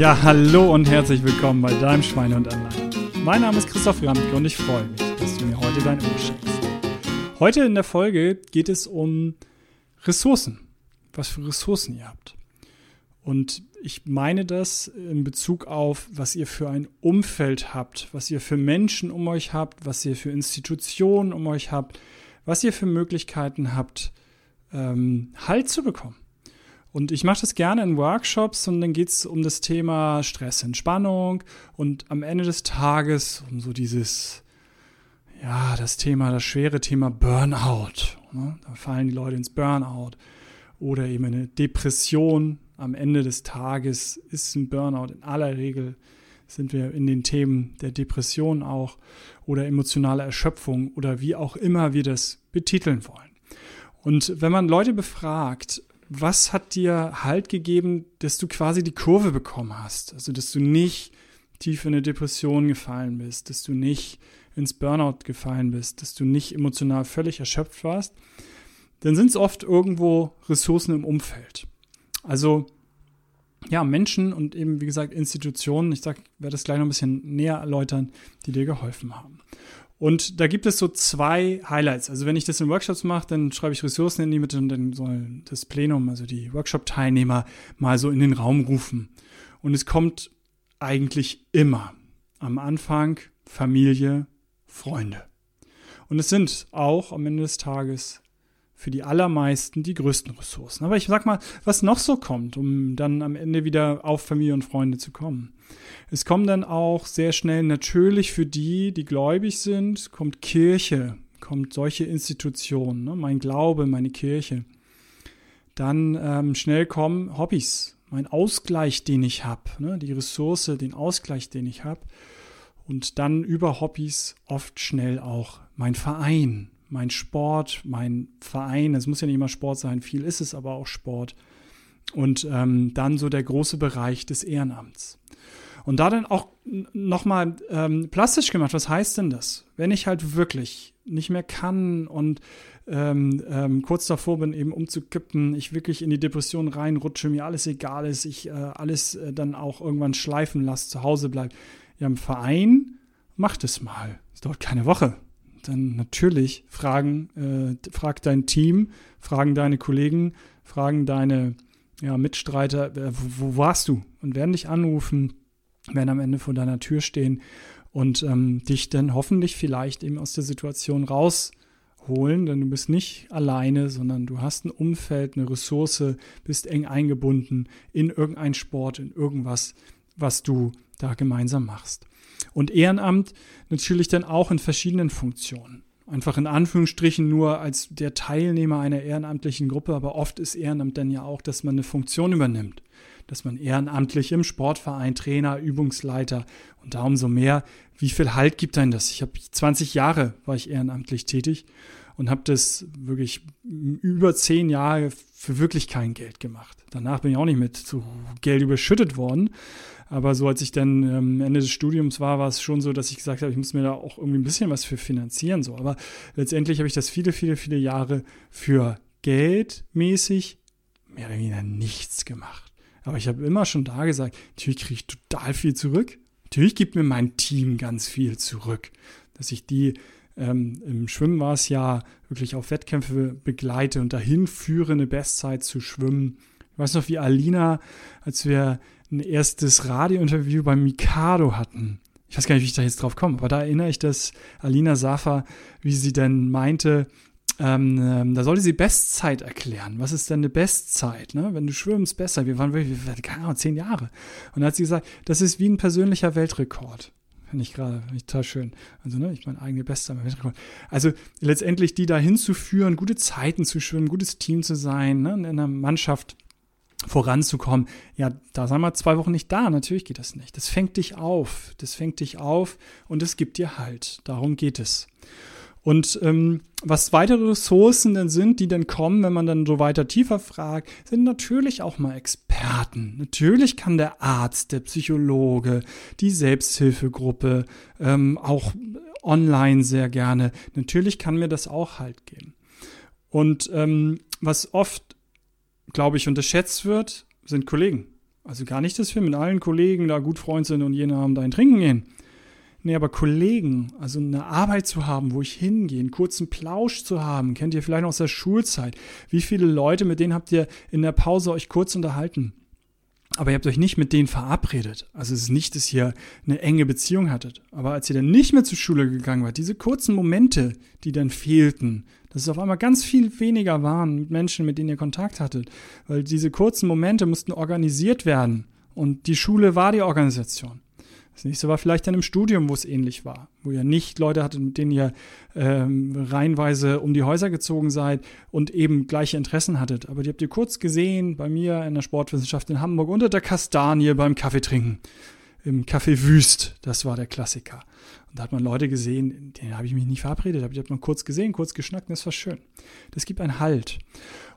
Ja, hallo und herzlich willkommen bei deinem Schweine und Anleihen. Mein Name ist Christoph Ramke und ich freue mich, dass du mir heute dein Ohr schenkst. Heute in der Folge geht es um Ressourcen. Was für Ressourcen ihr habt. Und ich meine das in Bezug auf, was ihr für ein Umfeld habt, was ihr für Menschen um euch habt, was ihr für Institutionen um euch habt, was ihr für Möglichkeiten habt, ähm, Halt zu bekommen. Und ich mache das gerne in Workshops und dann geht es um das Thema Stress, Entspannung und am Ende des Tages um so dieses, ja, das Thema, das schwere Thema Burnout. Ne? Da fallen die Leute ins Burnout oder eben eine Depression. Am Ende des Tages ist ein Burnout. In aller Regel sind wir in den Themen der Depression auch oder emotionale Erschöpfung oder wie auch immer wir das betiteln wollen. Und wenn man Leute befragt, was hat dir Halt gegeben, dass du quasi die Kurve bekommen hast? Also, dass du nicht tief in eine Depression gefallen bist, dass du nicht ins Burnout gefallen bist, dass du nicht emotional völlig erschöpft warst, dann sind es oft irgendwo Ressourcen im Umfeld. Also, ja, Menschen und eben, wie gesagt, Institutionen, ich sag, werde das gleich noch ein bisschen näher erläutern, die dir geholfen haben. Und da gibt es so zwei Highlights. Also wenn ich das in Workshops mache, dann schreibe ich Ressourcen in die Mitte und dann soll das Plenum, also die Workshop-Teilnehmer, mal so in den Raum rufen. Und es kommt eigentlich immer am Anfang Familie, Freunde. Und es sind auch am Ende des Tages für die allermeisten die größten Ressourcen. Aber ich sag mal, was noch so kommt, um dann am Ende wieder auf Familie und Freunde zu kommen. Es kommen dann auch sehr schnell natürlich für die, die gläubig sind, kommt Kirche, kommt solche Institutionen, ne? mein Glaube, meine Kirche. Dann ähm, schnell kommen Hobbys, mein Ausgleich, den ich habe, ne? die Ressource, den Ausgleich, den ich habe. Und dann über Hobbys oft schnell auch mein Verein, mein Sport, mein Verein, es muss ja nicht immer Sport sein, viel ist es aber auch Sport. Und ähm, dann so der große Bereich des Ehrenamts. Und da dann auch nochmal ähm, plastisch gemacht, was heißt denn das? Wenn ich halt wirklich nicht mehr kann und ähm, ähm, kurz davor bin, eben umzukippen, ich wirklich in die Depression reinrutsche, mir alles egal ist, ich äh, alles äh, dann auch irgendwann schleifen lasse, zu Hause bleibe. Ja, im Verein macht es mal. Es dauert keine Woche dann natürlich fragen, äh, fragt dein Team, fragen deine Kollegen, fragen deine ja, Mitstreiter, äh, wo, wo, warst du? Und werden dich anrufen, werden am Ende vor deiner Tür stehen und ähm, dich dann hoffentlich vielleicht eben aus der Situation rausholen, denn du bist nicht alleine, sondern du hast ein Umfeld, eine Ressource, bist eng eingebunden in irgendein Sport, in irgendwas, was du da gemeinsam machst. Und Ehrenamt natürlich dann auch in verschiedenen Funktionen. Einfach in Anführungsstrichen nur als der Teilnehmer einer ehrenamtlichen Gruppe, aber oft ist Ehrenamt dann ja auch, dass man eine Funktion übernimmt. Dass man ehrenamtlich im Sportverein, Trainer, Übungsleiter und da umso mehr, wie viel Halt gibt einem das? Ich habe 20 Jahre war ich ehrenamtlich tätig und habe das wirklich über zehn Jahre für wirklich kein Geld gemacht. Danach bin ich auch nicht mit so Geld überschüttet worden. Aber so als ich dann ähm, Ende des Studiums war, war es schon so, dass ich gesagt habe, ich muss mir da auch irgendwie ein bisschen was für finanzieren. So. Aber letztendlich habe ich das viele, viele, viele Jahre für geldmäßig mehr oder weniger nichts gemacht. Aber ich habe immer schon da gesagt, natürlich kriege ich total viel zurück. Natürlich gibt mir mein Team ganz viel zurück. Dass ich die ähm, im Schwimmen war es ja wirklich auf Wettkämpfe begleite und dahin führe, eine Bestzeit zu schwimmen. Ich weiß noch, wie Alina, als wir ein erstes Radiointerview beim Mikado hatten. Ich weiß gar nicht, wie ich da jetzt drauf komme, aber da erinnere ich das Alina Safa, wie sie denn meinte, ähm, ähm, da sollte sie Bestzeit erklären. Was ist denn eine Bestzeit? Ne? Wenn du schwimmst, besser. Wir waren wirklich, keine Ahnung, zehn Jahre. Und da hat sie gesagt, das ist wie ein persönlicher Weltrekord. Finde ich gerade, finde total schön. Also, ne, ich meine eigene Bestzeit. Also, letztendlich die da hinzuführen, gute Zeiten zu schwimmen, gutes Team zu sein, ne, in einer Mannschaft voranzukommen. Ja, da sind wir zwei Wochen nicht da. Natürlich geht das nicht. Das fängt dich auf. Das fängt dich auf und es gibt dir Halt. Darum geht es. Und ähm, was weitere Ressourcen denn sind, die dann kommen, wenn man dann so weiter tiefer fragt, sind natürlich auch mal Experten. Natürlich kann der Arzt, der Psychologe, die Selbsthilfegruppe, ähm, auch online sehr gerne. Natürlich kann mir das auch Halt geben. Und ähm, was oft glaube ich, unterschätzt wird, sind Kollegen. Also gar nicht, dass wir mit allen Kollegen da gut Freund sind und jeden Abend ein Trinken gehen. Nee, aber Kollegen, also eine Arbeit zu haben, wo ich hingehe, einen kurzen Plausch zu haben, kennt ihr vielleicht noch aus der Schulzeit. Wie viele Leute, mit denen habt ihr in der Pause euch kurz unterhalten? Aber ihr habt euch nicht mit denen verabredet. Also es ist nicht, dass ihr eine enge Beziehung hattet. Aber als ihr dann nicht mehr zur Schule gegangen wart, diese kurzen Momente, die dann fehlten, dass es auf einmal ganz viel weniger waren mit Menschen, mit denen ihr Kontakt hattet. Weil diese kurzen Momente mussten organisiert werden. Und die Schule war die Organisation. Das nächste war vielleicht dann im Studium, wo es ähnlich war, wo ihr nicht Leute hattet, mit denen ihr ähm, reihenweise um die Häuser gezogen seid und eben gleiche Interessen hattet. Aber die habt ihr kurz gesehen bei mir in der Sportwissenschaft in Hamburg unter der Kastanie beim Kaffeetrinken. Im Café Wüst, das war der Klassiker. Und da hat man Leute gesehen, denen habe ich mich nicht verabredet, aber die hat man kurz gesehen, kurz geschnackt und das war schön. Das gibt einen Halt.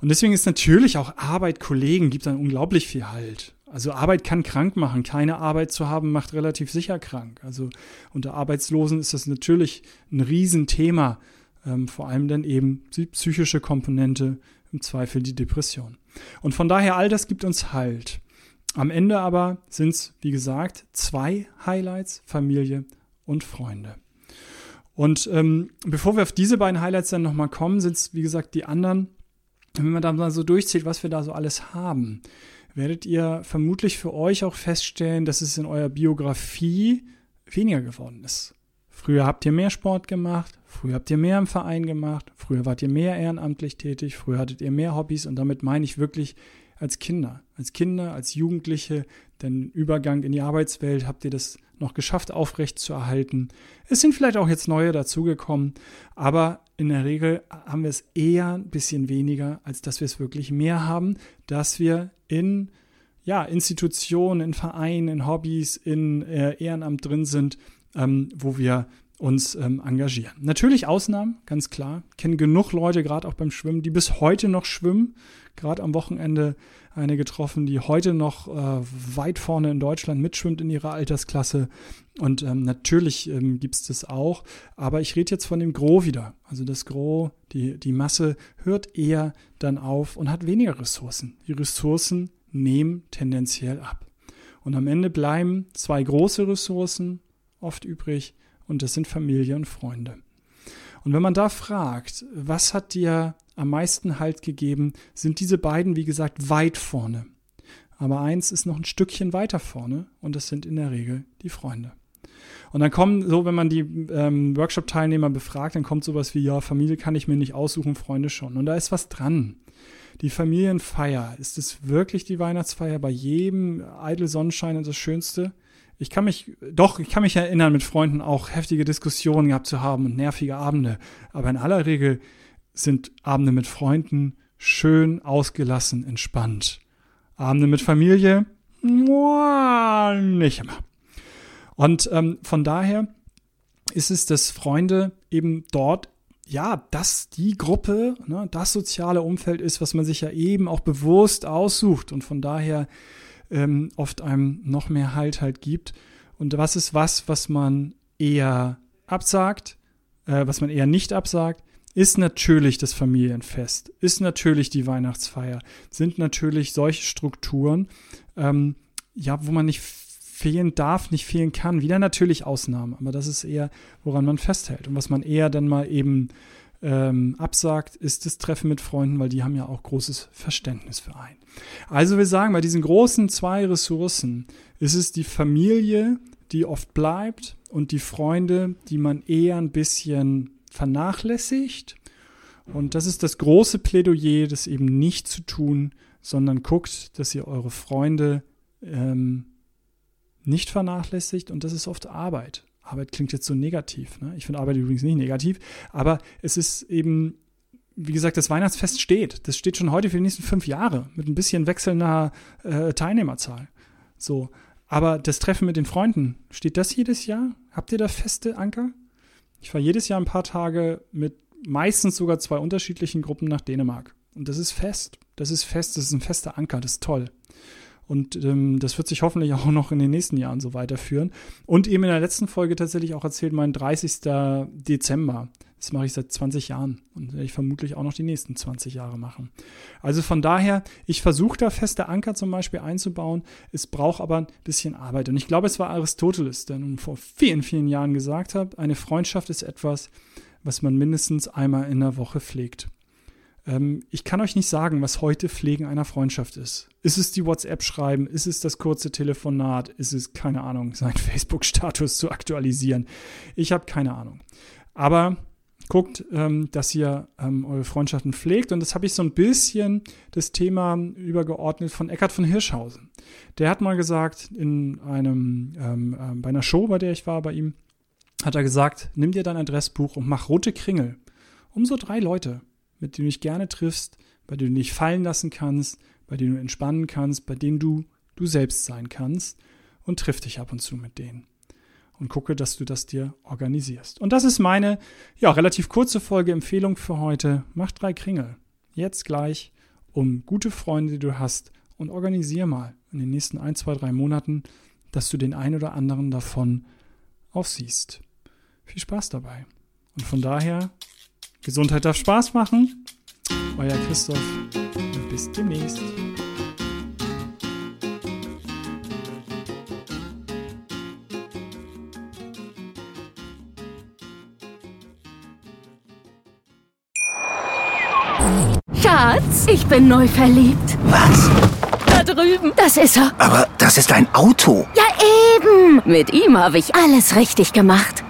Und deswegen ist natürlich auch Arbeit, Kollegen, gibt dann unglaublich viel Halt. Also Arbeit kann krank machen. Keine Arbeit zu haben macht relativ sicher krank. Also unter Arbeitslosen ist das natürlich ein Riesenthema. Ähm, vor allem dann eben die psychische Komponente, im Zweifel die Depression. Und von daher, all das gibt uns Halt. Am Ende aber sind es, wie gesagt, zwei Highlights, Familie und Freunde. Und ähm, bevor wir auf diese beiden Highlights dann nochmal kommen, sind es, wie gesagt, die anderen. Wenn man da mal so durchzieht, was wir da so alles haben werdet ihr vermutlich für euch auch feststellen, dass es in eurer Biografie weniger geworden ist. Früher habt ihr mehr Sport gemacht, früher habt ihr mehr im Verein gemacht, früher wart ihr mehr ehrenamtlich tätig, früher hattet ihr mehr Hobbys und damit meine ich wirklich als Kinder. Als Kinder, als Jugendliche, den Übergang in die Arbeitswelt habt ihr das noch geschafft, aufrecht zu erhalten. Es sind vielleicht auch jetzt neue dazugekommen, aber in der Regel haben wir es eher ein bisschen weniger, als dass wir es wirklich mehr haben, dass wir in ja, Institutionen, in Vereinen, in Hobbys, in äh, Ehrenamt drin sind, ähm, wo wir uns ähm, engagieren. Natürlich Ausnahmen, ganz klar. Kennen genug Leute, gerade auch beim Schwimmen, die bis heute noch schwimmen. Gerade am Wochenende eine getroffen, die heute noch äh, weit vorne in Deutschland mitschwimmt in ihrer Altersklasse. Und ähm, natürlich ähm, gibt es das auch. Aber ich rede jetzt von dem Gros wieder. Also das Gros, die, die Masse hört eher dann auf und hat weniger Ressourcen. Die Ressourcen nehmen tendenziell ab. Und am Ende bleiben zwei große Ressourcen oft übrig und das sind Familie und Freunde. Und wenn man da fragt, was hat dir am meisten Halt gegeben, sind diese beiden, wie gesagt, weit vorne. Aber eins ist noch ein Stückchen weiter vorne und das sind in der Regel die Freunde. Und dann kommen so, wenn man die ähm, Workshop-Teilnehmer befragt, dann kommt sowas wie, ja, Familie kann ich mir nicht aussuchen, Freunde schon. Und da ist was dran. Die Familienfeier, ist es wirklich die Weihnachtsfeier bei jedem Eitel Sonnenschein das Schönste? Ich kann mich, doch, ich kann mich erinnern, mit Freunden auch heftige Diskussionen gehabt zu haben und nervige Abende. Aber in aller Regel sind Abende mit Freunden schön, ausgelassen, entspannt. Abende mit Familie, nicht immer. Und ähm, von daher ist es, dass Freunde eben dort, ja, dass die Gruppe, ne, das soziale Umfeld ist, was man sich ja eben auch bewusst aussucht und von daher ähm, oft einem noch mehr Halt halt gibt. Und was ist was, was man eher absagt, äh, was man eher nicht absagt, ist natürlich das Familienfest, ist natürlich die Weihnachtsfeier, sind natürlich solche Strukturen, ähm, ja, wo man nicht fehlen darf, nicht fehlen kann. Wieder natürlich Ausnahmen, aber das ist eher, woran man festhält. Und was man eher dann mal eben ähm, absagt, ist das Treffen mit Freunden, weil die haben ja auch großes Verständnis für einen. Also wir sagen, bei diesen großen zwei Ressourcen ist es die Familie, die oft bleibt und die Freunde, die man eher ein bisschen vernachlässigt. Und das ist das große Plädoyer, das eben nicht zu tun, sondern guckt, dass ihr eure Freunde ähm, nicht vernachlässigt. Und das ist oft Arbeit. Arbeit klingt jetzt so negativ. Ne? Ich finde Arbeit übrigens nicht negativ, aber es ist eben, wie gesagt, das Weihnachtsfest steht. Das steht schon heute für die nächsten fünf Jahre mit ein bisschen wechselnder äh, Teilnehmerzahl. So. Aber das Treffen mit den Freunden, steht das jedes Jahr? Habt ihr da feste Anker? Ich fahre jedes Jahr ein paar Tage mit meistens sogar zwei unterschiedlichen Gruppen nach Dänemark. Und das ist fest. Das ist fest, das ist ein fester Anker, das ist toll. Und ähm, das wird sich hoffentlich auch noch in den nächsten Jahren so weiterführen. Und eben in der letzten Folge tatsächlich auch erzählt, mein 30. Dezember. Das mache ich seit 20 Jahren und werde ich vermutlich auch noch die nächsten 20 Jahre machen. Also von daher, ich versuche da feste Anker zum Beispiel einzubauen. Es braucht aber ein bisschen Arbeit. Und ich glaube, es war Aristoteles, der nun vor vielen, vielen Jahren gesagt hat, eine Freundschaft ist etwas, was man mindestens einmal in der Woche pflegt. Ähm, ich kann euch nicht sagen, was heute Pflegen einer Freundschaft ist. Ist es die WhatsApp-Schreiben? Ist es das kurze Telefonat? Ist es, keine Ahnung, seinen Facebook-Status zu aktualisieren? Ich habe keine Ahnung. Aber guckt, ähm, dass ihr ähm, eure Freundschaften pflegt. Und das habe ich so ein bisschen das Thema übergeordnet von Eckhard von Hirschhausen. Der hat mal gesagt, in einem, ähm, äh, bei einer Show, bei der ich war bei ihm, hat er gesagt, nimm dir dein Adressbuch und mach rote Kringel. Um so drei Leute, mit denen du dich gerne triffst, bei denen du dich fallen lassen kannst, bei denen du entspannen kannst, bei denen du du selbst sein kannst und triff dich ab und zu mit denen und gucke, dass du das dir organisierst. Und das ist meine, ja, relativ kurze Folge Empfehlung für heute. Mach drei Kringel. Jetzt gleich um gute Freunde, die du hast und organisier mal in den nächsten ein, zwei, drei Monaten, dass du den einen oder anderen davon aufsiehst. Viel Spaß dabei. Und von daher, Gesundheit darf Spaß machen. Euer Christoph und bis demnächst. Schatz, ich bin neu verliebt. Was? Da drüben. Das ist er. Aber das ist ein Auto. Ja, eben. Mit ihm habe ich alles richtig gemacht.